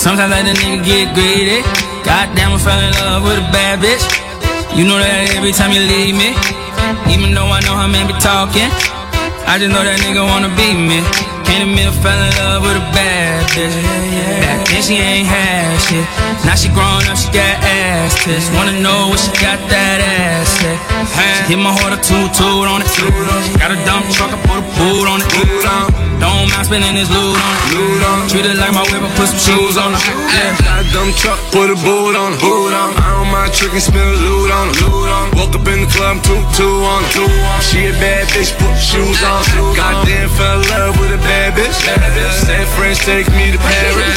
Speaker 31: Sometimes I let a nigga get greedy. Goddamn, I fell in love with a bad bitch. You know that every time you leave me. Even though I know how man be talking. I just know that nigga wanna be me. Can't admit fell in love with a bad bitch. Back then she ain't had shit. Now she grown up, she got ass tits. Wanna know what she got that ass at. She hit my heart a two toot on it. Got a dump truck, I put a boot on it. Don't mind spending this loot on it. Treat it like my whip, I put some shoes on it. Yeah.
Speaker 25: dumb truck, put a boot on it. Boot on I don't mind tricking, spill loot on it. Loot on Woke up in the club, two, two on it. Two on She a bad bitch, put shoes on. Goddamn, fell in love with a bad bitch. Said French, take me to Paris.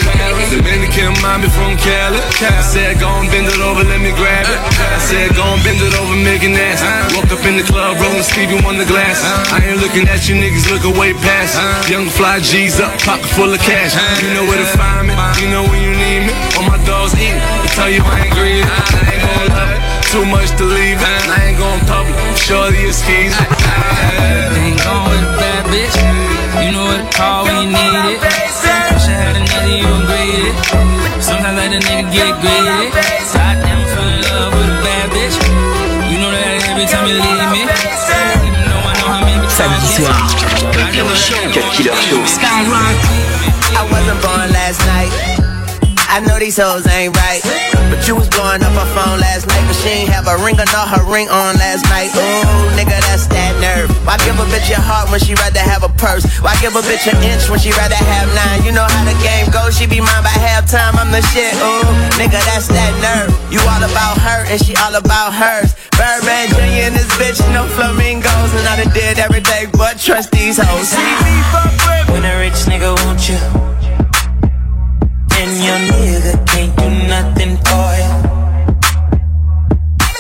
Speaker 25: Dominican mommy from Cali. I said, go and bend it over, let me grab it. I said, go and bend it over, make it nasty. Woke up in the club, rolling Stevie on the glass. I ain't looking at you niggas, look away past. Young fly G's up, pocket full of cash. You know where to find me, you know when you need me. All my dogs eat, I tell you I ain't greedy. I ain't gon' love it, too much to leave it. I ain't gon' public, shorty is skis.
Speaker 31: Ain't going with a bad bitch. You know what to call when you need it. Wish I had another you agree it. Sometimes let a nigga get greedy. Goddamn, I fell in love with a bad bitch. You know that every time you leave me. Even though I know how
Speaker 2: Killer Show.
Speaker 32: I wasn't born last night. I know these hoes ain't right. But you was blowing up her phone last night. But she ain't have a ring or not her ring on last night. Ooh, nigga, that's that nerve. Why give a bitch your heart when she rather have a purse? Why give a bitch an inch when she rather have nine? You know how the game goes. She be mine by halftime. I'm the shit. Ooh, nigga, that's that nerve. You all about her and she all about hers. Birdman Jr. and this bitch, no flamingos. And I done did every but trust these hoes.
Speaker 31: When a rich nigga want you, and your nigga can't do nothing for you.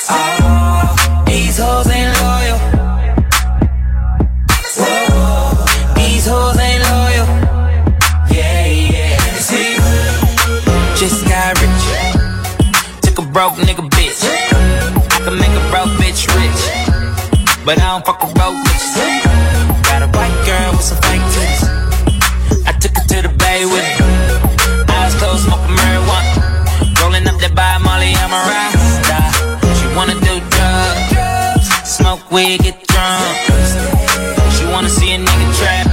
Speaker 31: Oh, these hoes ain't loyal. These hoes ain't loyal. Yeah, yeah. Just got rich. Took a broke nigga bitch. I can make a broke bitch rich, but I don't fuck with broke bitches. With some fake titties. I took her to the bay with me. Eyes closed, smoking marijuana. Rolling up that by Molly, I'm a rasta. She wanna do drugs, smoke weed, get drunk. She wanna see a nigga trap.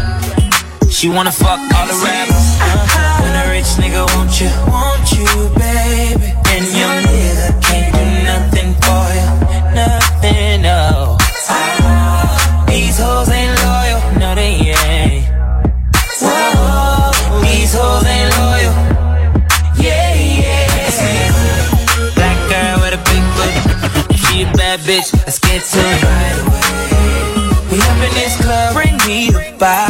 Speaker 31: She wanna fuck all the rappers. Uh-huh. When a rich nigga want you, want you, baby. And your bitch, let's get to it. We up in this club, bring me the body.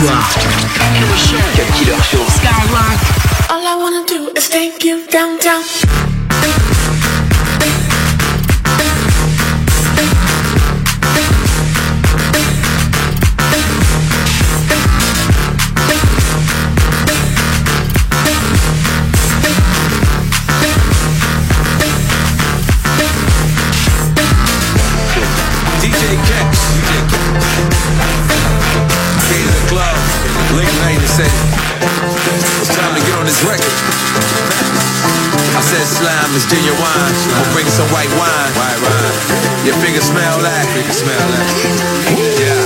Speaker 2: Soir. Cut Killer Show.
Speaker 33: All I wanna do is thank you
Speaker 25: Slime is genuine. Gonna bring some white wine. White wine. Your fingers smell that. Fingers smell that. Yeah.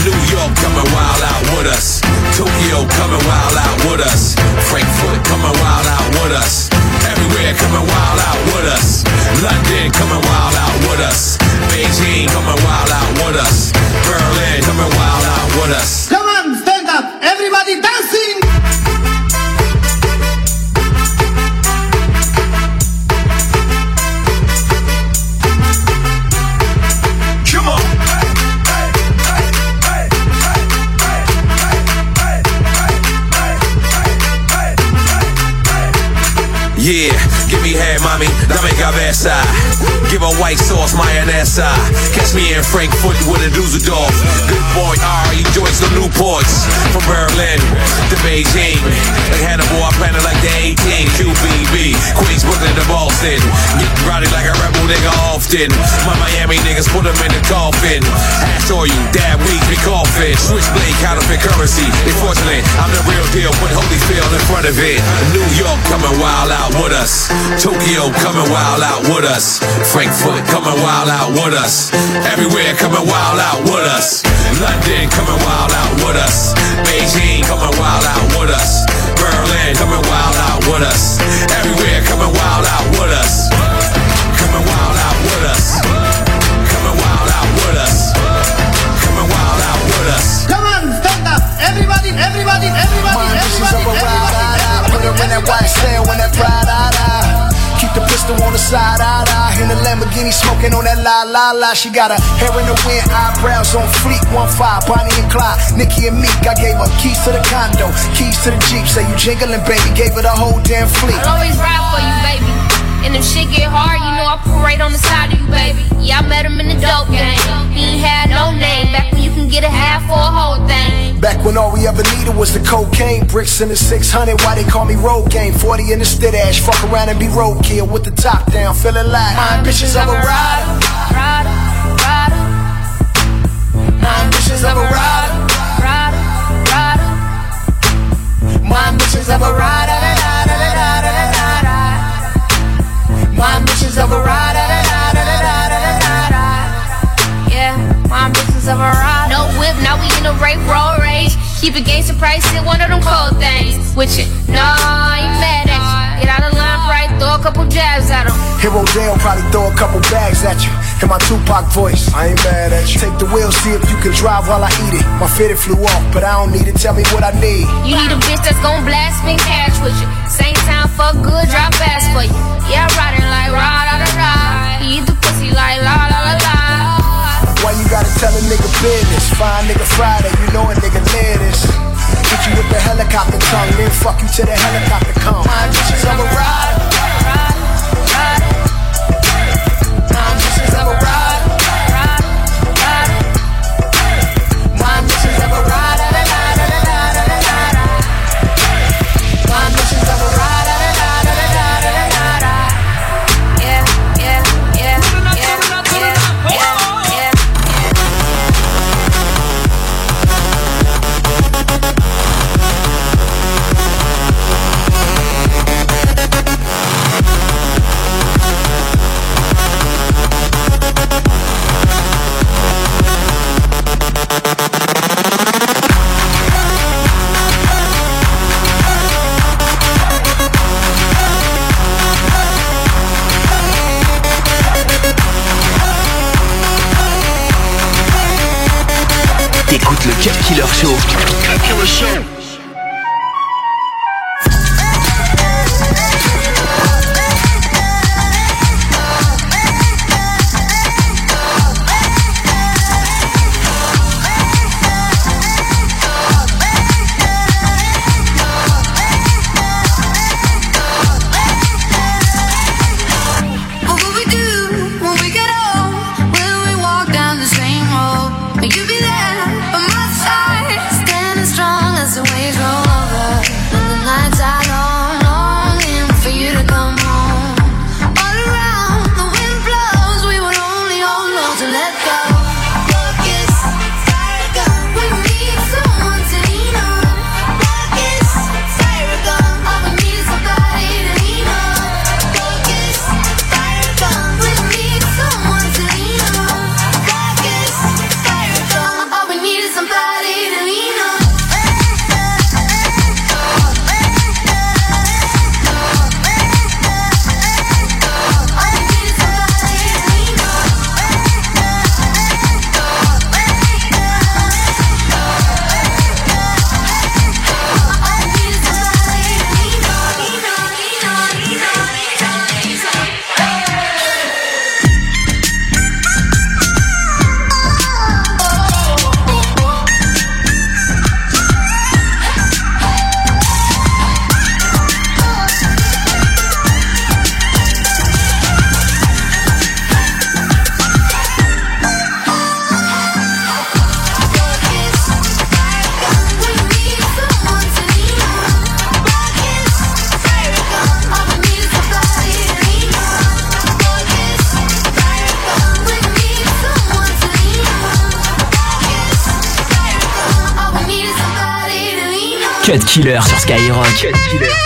Speaker 25: New York coming wild out with us. Tokyo coming wild out with us. Frankfurt coming wild out with us. Everywhere coming wild out with us. London coming wild out with us. Beijing coming wild out with us. Berlin coming wild out with us. Head, mommy, dame cabeza. Give a white sauce, mayonesa. Catch me in Frankfurt with a Dusseldorf. Good boy, R, he joins the Newports. From Berlin to Beijing. Like Hannibal, I plan it like the 18. QBB, Queens, Brooklyn to Boston. Get rowdy like a rebel nigga often. My Miami niggas put them in the coffin. Hash oil, dab weeds, be coughing. Switchblade counterfeit currency. Fraudulent. I'm the real deal. Put Holyfield in front of it. New York coming wild out with us. Tokyo coming wild out with us. Frankfurt coming wild out with us. Everywhere coming wild out with us. London coming wild out with us. Beijing coming wild out with us. Berlin coming wild out with us. Everywhere coming wild out with us. Coming wild out with us. Coming wild out with us. Coming wild out with us.
Speaker 34: Come on, stand up. Everybody, everybody, everybody,
Speaker 10: My ambitions
Speaker 34: everybody,
Speaker 10: of a
Speaker 34: everybody,
Speaker 10: ride, ride, ride. Put her in that white sail when that pride, ah, ah. Keep the pistol on the side, ah, ah. In the Lamborghini smoking on that la, la, la. She got her hair in the wind, eyebrows on fleek. One five, Bonnie and Clyde, Nikki and Meek. I gave her keys to the condo, keys to the Jeep. Say you jingling, baby. Gave her the whole damn fleet.
Speaker 35: I'll always ride for you, baby. And if shit get hard, you know I pull right on the side of you, baby. Yeah, I met him in the dope game. He ain't had no name. Back when you can get a half for a whole thing.
Speaker 10: Back when all we ever needed was the cocaine, bricks in the 600. Why they call me road game? 40 in the stead ash. Fuck around and be roadkill with the top down, feeling like my ambitions of a rider.
Speaker 35: Rider, rider.
Speaker 10: My ambitions of a rider.
Speaker 35: Rider, rider.
Speaker 10: My ambitions of a rider. My ambitions of a rider.
Speaker 35: Yeah, my ambitions of a ride. No whip, now we in a rape road rage. Keep it gangster price in one of them cold things. With it, nah, I ain't mad at you. Get out of line, right? Throw a couple jabs at him.
Speaker 10: Hero Dale probably throw a couple bags at you. In my Tupac voice, I ain't mad at you. Take the wheel, see if you can drive while I eat it. My fitted flew off, but I don't need it. Tell me what I need.
Speaker 35: You need a bitch that's gon' blast spin cash with you. Same time, fuck good, drop fast for you. Yeah, riding like ride, da da da. He eat the pussy like la la la la.
Speaker 10: Why you gotta tell a nigga business? Fine nigga Friday, you know a nigga live this. Hit you with the helicopter tongue, then fuck you till the helicopter come. My ambitions of a rider. Ambitions of a rider.
Speaker 36: Killer
Speaker 2: sur Skyrock.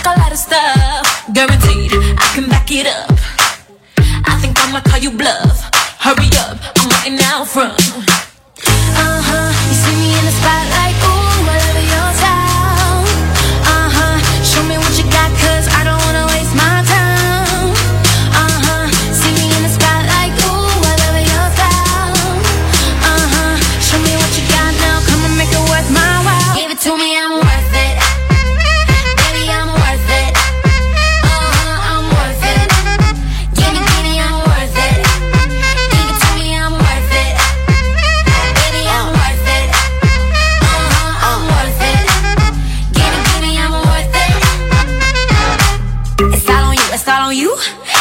Speaker 10: take a lot of stuff, guaranteed I can back it up. I think I'ma call you bluff. Hurry up, I'm waiting out front. Uh huh, you see me in the spotlight,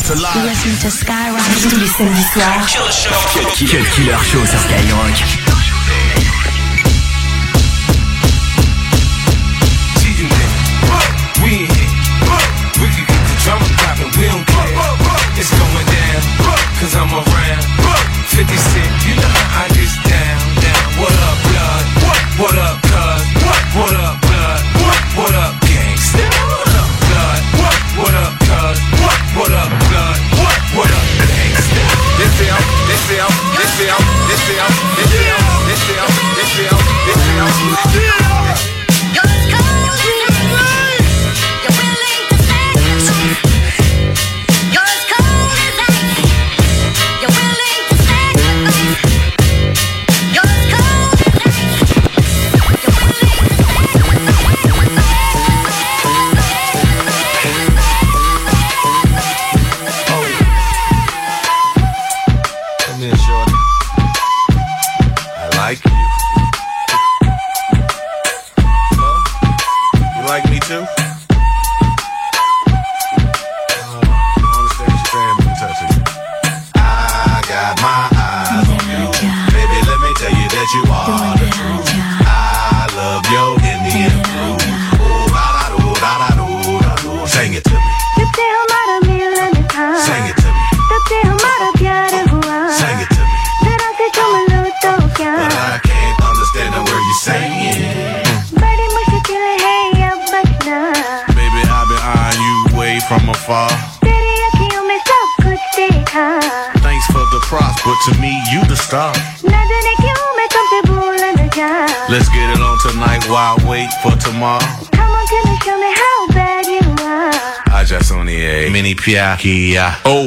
Speaker 3: alive.
Speaker 23: Listen to Skyrock tous les samedis soirs.
Speaker 2: Cut Killer, Cut Killer Show sur Skyrock.
Speaker 25: We in here. We can get the drama poppin', we don't care. It's going down, cause I'm around. 50 Cent, you know how I get down, down. What up, blood? What up, Mini Pia. Oh.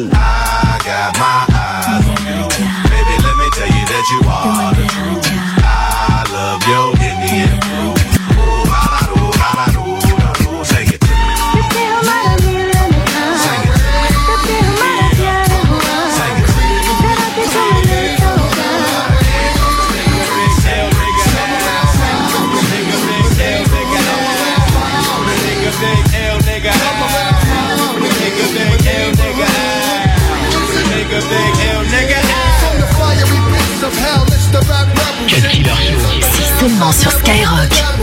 Speaker 16: C'est seulement sur Skyrock.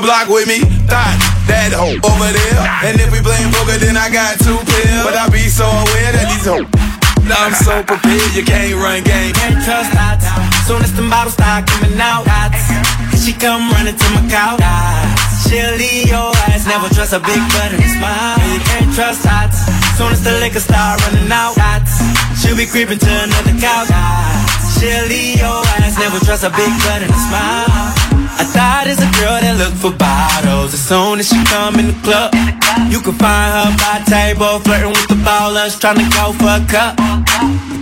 Speaker 37: Block with me. Thought that hoe over there. And if we playing poker, then I got two pills. But I be so aware that these hoes. I'm so prepared, you can't run game.
Speaker 27: Can't trust that. Soon as the bottles start coming out, she come running to my couch. She'll leave your ass, never trust a big butt and a smile. You can't trust that. Soon as the liquor start running out, she'll be creeping to another couch. She'll leave your ass, never trust a big butt and a smile. I thought it's a girl that look for bottles. As soon as she come in the club, you can find her by table, flirting with the ballers, trying to go for a cup.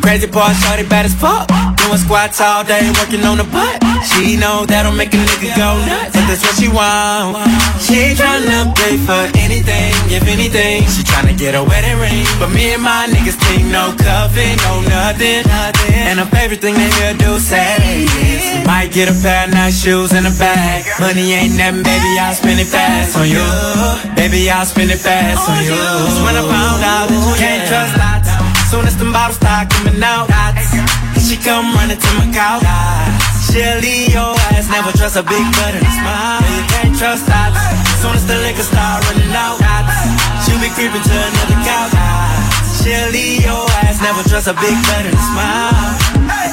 Speaker 27: Crazy part, shorty bad as fuck. Doing squats all day, working on the butt. She know that'll make a nigga go nuts, but that's what she want. She tryna pay for anything, if anything. She tryna get a wedding ring, but me and my niggas think no cuffing, no nothing. And her favorite thing they hear do say is might get a pair of nice shoes and a bag. Money ain't nothing, baby, I'll spend it fast on you. Baby, I'll spend it fast on you. When I found out that you can't trust that. Soon as the bottles start coming out, she come running to my couch. She'll leave your ass, never trust a big butt and a smile. You can't trust that. Soon as the liquor start running out, she'll be creeping to another couch. She'll leave your ass, never trust a big butt and a smile.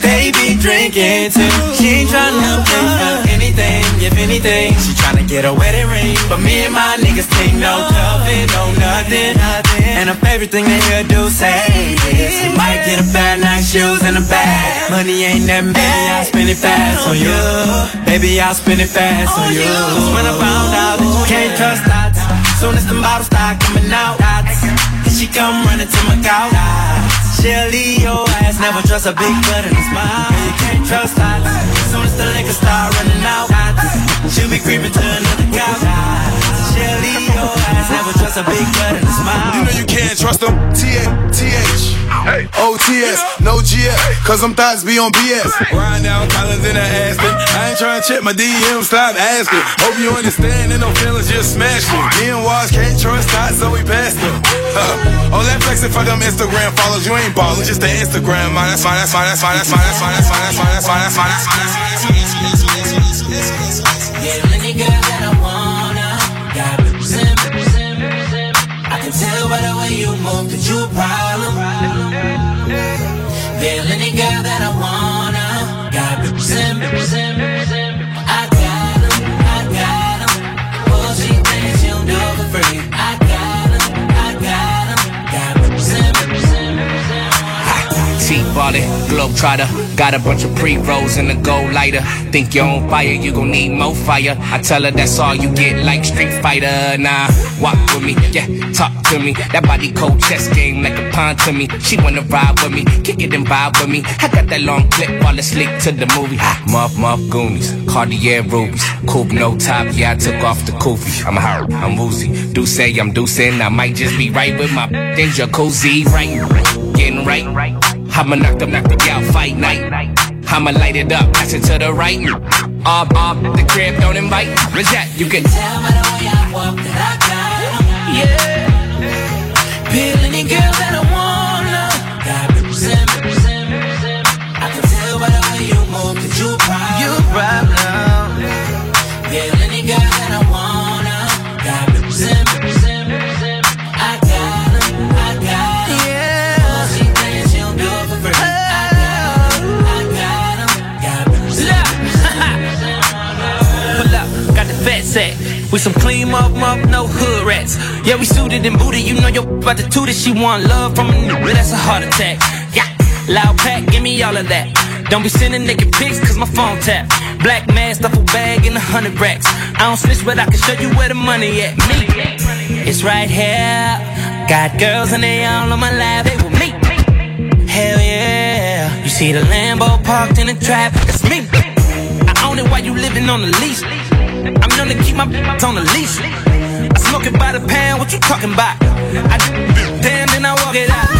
Speaker 27: They be drinking too. She ain't trying to pay for anything, if anything. She trying to get a wedding ring, but me and my niggas think no coffee, no nothing. And her favorite thing they hear do say is we might get a pair of nice shoes and a bag. Money ain't that baby. I'll spend it fast on you. Baby, I'll spend it fast on you. That's when I found out that you can't trust that. Soon as the bottles start coming out, she come running to my couch. She'll your ass,
Speaker 1: Never trust a big butt and a smile. You can't trust eyes. Soon as the liquor start running out, she'll be creeping to another couch. She'll leave your ass. Never trust a big butt and a smile.
Speaker 37: You know you can't trust them. T-A-T-H. Hey. O-T-S. No G-S. Cause them thoughts be on BS. Riding down Collins in the Aston. I ain't trying to check my DM. Stop asking. Hope you understand. Ain't no feelings. Just smash me. Me and Waz can't trust thoughts, so we passed them. Uh, all that flexing for them Instagram follows. You ain't ballin'. Just the Instagram. Man, that's fine. That's fine. That's fine. That's fine. That's fine. That's fine. That's fine. That's fine. That's fine. That's fine. That's fine.
Speaker 1: Yeah,
Speaker 9: globetrotter. Got a bunch of pre-rolls in a gold lighter. Think you're on fire, you gon' need more fire. I tell her that's all you get, like Street Fighter. Nah, walk with me, yeah, talk to me. That body cold chess game like a pawn to me. She wanna ride with me, kick it and vibe with me. I got that long clip it's linked to the movie. Muff, muff, Goonies, Cartier rubies. Coupe no top, yeah, I took off the koofy. I'm hurt, I'm woozy. Do say I'm deucing, I might just be right with my in jacuzzi, right? Getting right. I'ma knock them, knock them out, fight night. I'ma light it up, pass it to the right. Up, up, the crib, don't invite. Reject, you can
Speaker 1: tell by the way I walk that I got. Yeah. Peel any girl
Speaker 24: With some clean up, up, no hood rats. Yeah, we suited and booted. You know your about the two that She want love from a nigga, that's a heart attack. Yeah, loud pack, give me all of that. Don't be sending naked pics, cause my phone tap. Black mask, duffel bag, and a hundred racks. I don't snitch, but I can show you where the money at. Me, it's right here. Got girls and they all on my lap. They with me. Hell yeah. You see the Lambo parked in the trap. That's me. I own it while you living on the lease. I'm to keep my on the leash. I smoke it by the pound, what you talking about? I damn, then I walk it out.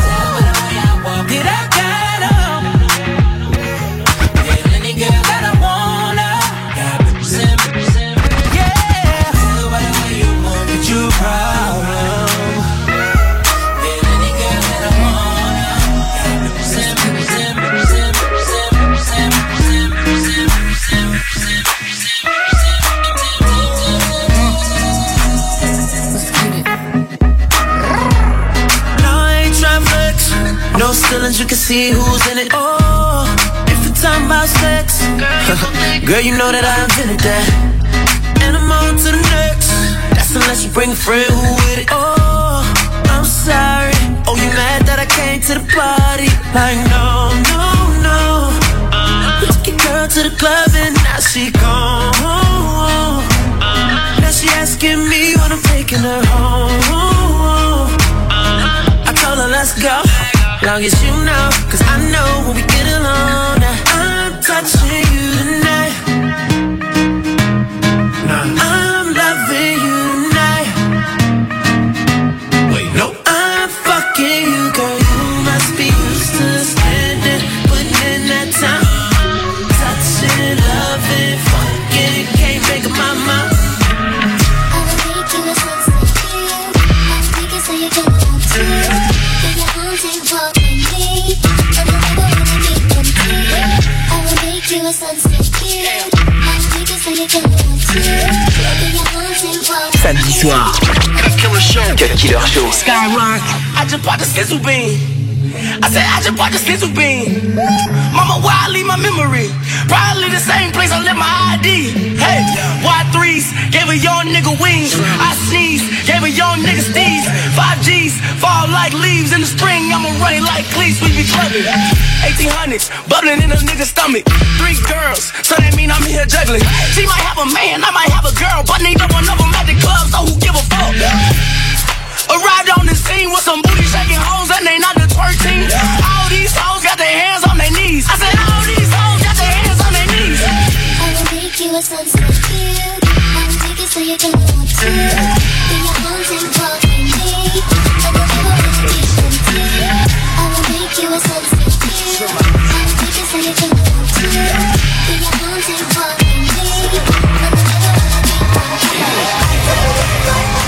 Speaker 1: Girl, you know that I invented that. And I'm on to the next. That's unless you bring a friend who with it. Oh, I'm sorry. Oh, you mad that I came to the party? Like, no, no, no. We took your girl to the club and now she gone. Now she asking me when I'm taking her home. I told her let's go, long as you know, cause I know when we get alone. Now I'm touching you tonight. I'm
Speaker 2: soir. Cut Killer Show. Cut Killer Show.
Speaker 1: Skyrock. I just bought the sizzle bean. I said I just bought the sizzle bean. Mama, why I leave my memory? Probably the same place I left my ID. Hey, Y3s gave a young nigga wings. I sneeze, gave a young nigga steez. Five G's fall like leaves in the spring. I'ma run it like cleats. We be clubbing. 1800s bubbling in a nigga's stomach. Three girls, so that mean I'm here juggling. She might have a man, I might have a girl, but neither one of them at the club. So who give a fuck? Arrived on the scene with some booty shaking hoes and they not the 13. All these hoes got their hands
Speaker 10: on their knees. I said, all these hoes got their hands on their knees. I will make you a sunset view. I will take it so you can want to. Be your arms and walk with me. I will never let you keep them free. I will make
Speaker 4: you a sunset view. I will take it so you can want to. Be your
Speaker 38: arms and walk with me. I will never let you keep them free.